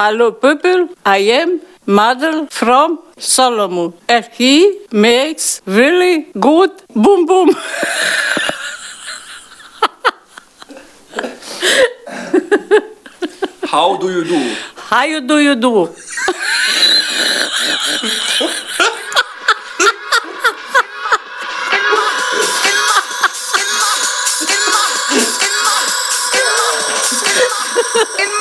Hello, people. I am mother from Solomon, and he makes really good boom boom. How do you do? How you do you do?